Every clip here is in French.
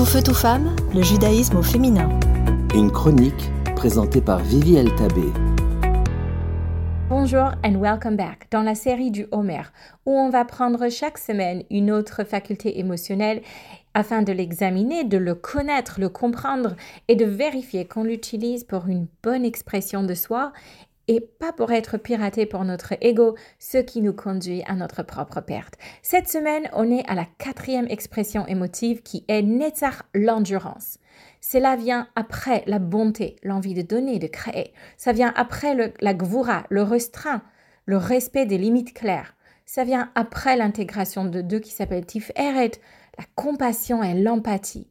Tout feu, tout femme, le judaïsme au féminin. Une chronique présentée par Vivi El Tabé. Bonjour and welcome back dans la série du Homer, où on va prendre chaque semaine une autre faculté émotionnelle afin de l'examiner, de le connaître, le comprendre et de vérifier qu'on l'utilise pour une bonne expression de soi et pas pour être piraté pour notre ego, ce qui nous conduit à notre propre perte. Cette semaine, on est à la quatrième expression émotive qui est Netzach, l'endurance. Cela vient après la bonté, l'envie de donner, de créer. Ça vient après la gvura, le restreint, le respect des limites claires. Ça vient après l'intégration de deux qui s'appellent Eret, la compassion et l'empathie.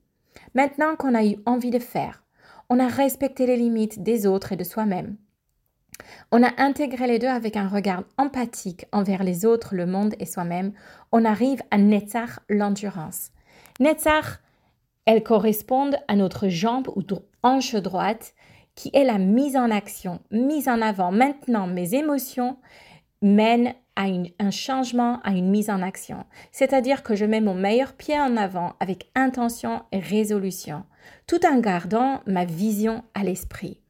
Maintenant qu'on a eu envie de faire, on a respecté les limites des autres et de soi-même. On a intégré les deux avec un regard empathique envers les autres, le monde et soi-même. On arrive à Netzach, l'endurance. Netzach, elles correspondent à notre jambe ou hanche droite, qui est la mise en action, mise en avant. Maintenant, mes émotions mènent à un changement, à une mise en action. C'est-à-dire que je mets mon meilleur pied en avant avec intention et résolution, tout en gardant ma vision à l'esprit.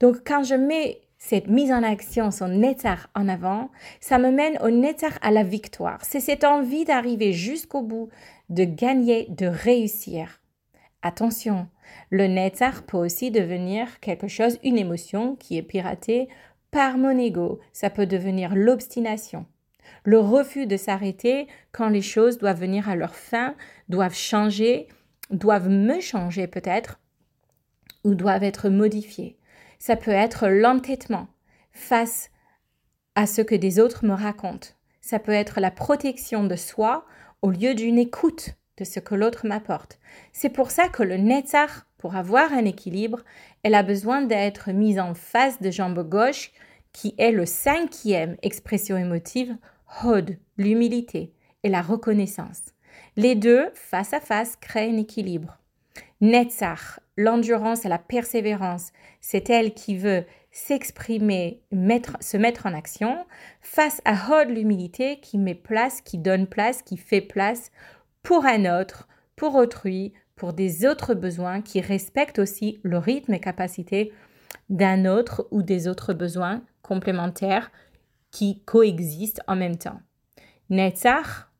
Donc, quand je mets cette mise en action, son netzar en avant, ça me mène au netzar à la victoire. C'est cette envie d'arriver jusqu'au bout, de gagner, de réussir. Attention, le netzar peut aussi devenir quelque chose, une émotion qui est piratée par mon ego. Ça peut devenir l'obstination, le refus de s'arrêter quand les choses doivent venir à leur fin, doivent changer, doivent me changer peut-être, ou doivent être modifiées. Ça peut être l'entêtement face à ce que des autres me racontent. Ça peut être la protection de soi au lieu d'une écoute de ce que l'autre m'apporte. C'est pour ça que le netzach, pour avoir un équilibre, elle a besoin d'être mise en face de jambe gauche, qui est le cinquième expression émotive, hod, l'humilité et la reconnaissance. Les deux, face à face, créent un équilibre. Netzach, l'endurance et la persévérance, c'est elle qui veut s'exprimer, se mettre en action, face à Hod, l'humilité qui met place, qui donne place, qui fait place pour un autre, pour autrui, pour des autres besoins, qui respecte aussi le rythme et capacité d'un autre ou des autres besoins complémentaires qui coexistent en même temps. Netzach,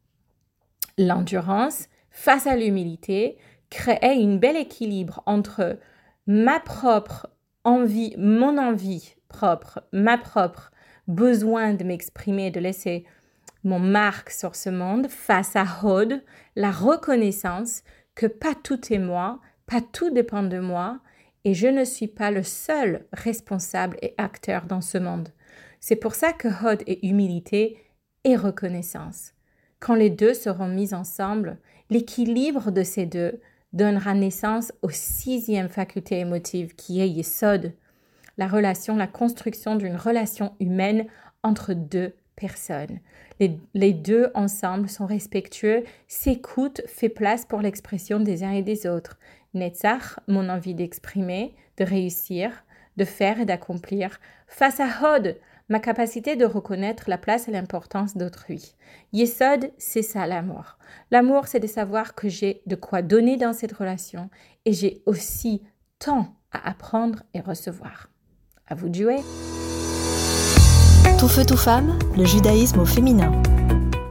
l'endurance, face à l'humilité, créer un bel équilibre entre ma propre envie, mon envie propre, ma propre besoin de m'exprimer, de laisser mon marque sur ce monde face à Hod, la reconnaissance que pas tout est moi, pas tout dépend de moi et je ne suis pas le seul responsable et acteur dans ce monde. C'est pour ça que Hod est humilité et reconnaissance. Quand les deux seront mis ensemble, l'équilibre de ces deux donnera naissance aux sixième faculté émotive qui est Yesod, la relation, la construction d'une relation humaine entre deux personnes. Les, deux ensemble sont respectueux, s'écoutent, fait place pour l'expression des uns et des autres. Netzach, mon envie d'exprimer, de réussir, de faire et d'accomplir. Face à Hod, ma capacité de reconnaître la place et l'importance d'autrui. Yesod, c'est ça l'amour. L'amour, c'est de savoir que j'ai de quoi donner dans cette relation et j'ai aussi tant à apprendre et recevoir. À vous de jouer. Tout feu, tout femme, le judaïsme au féminin.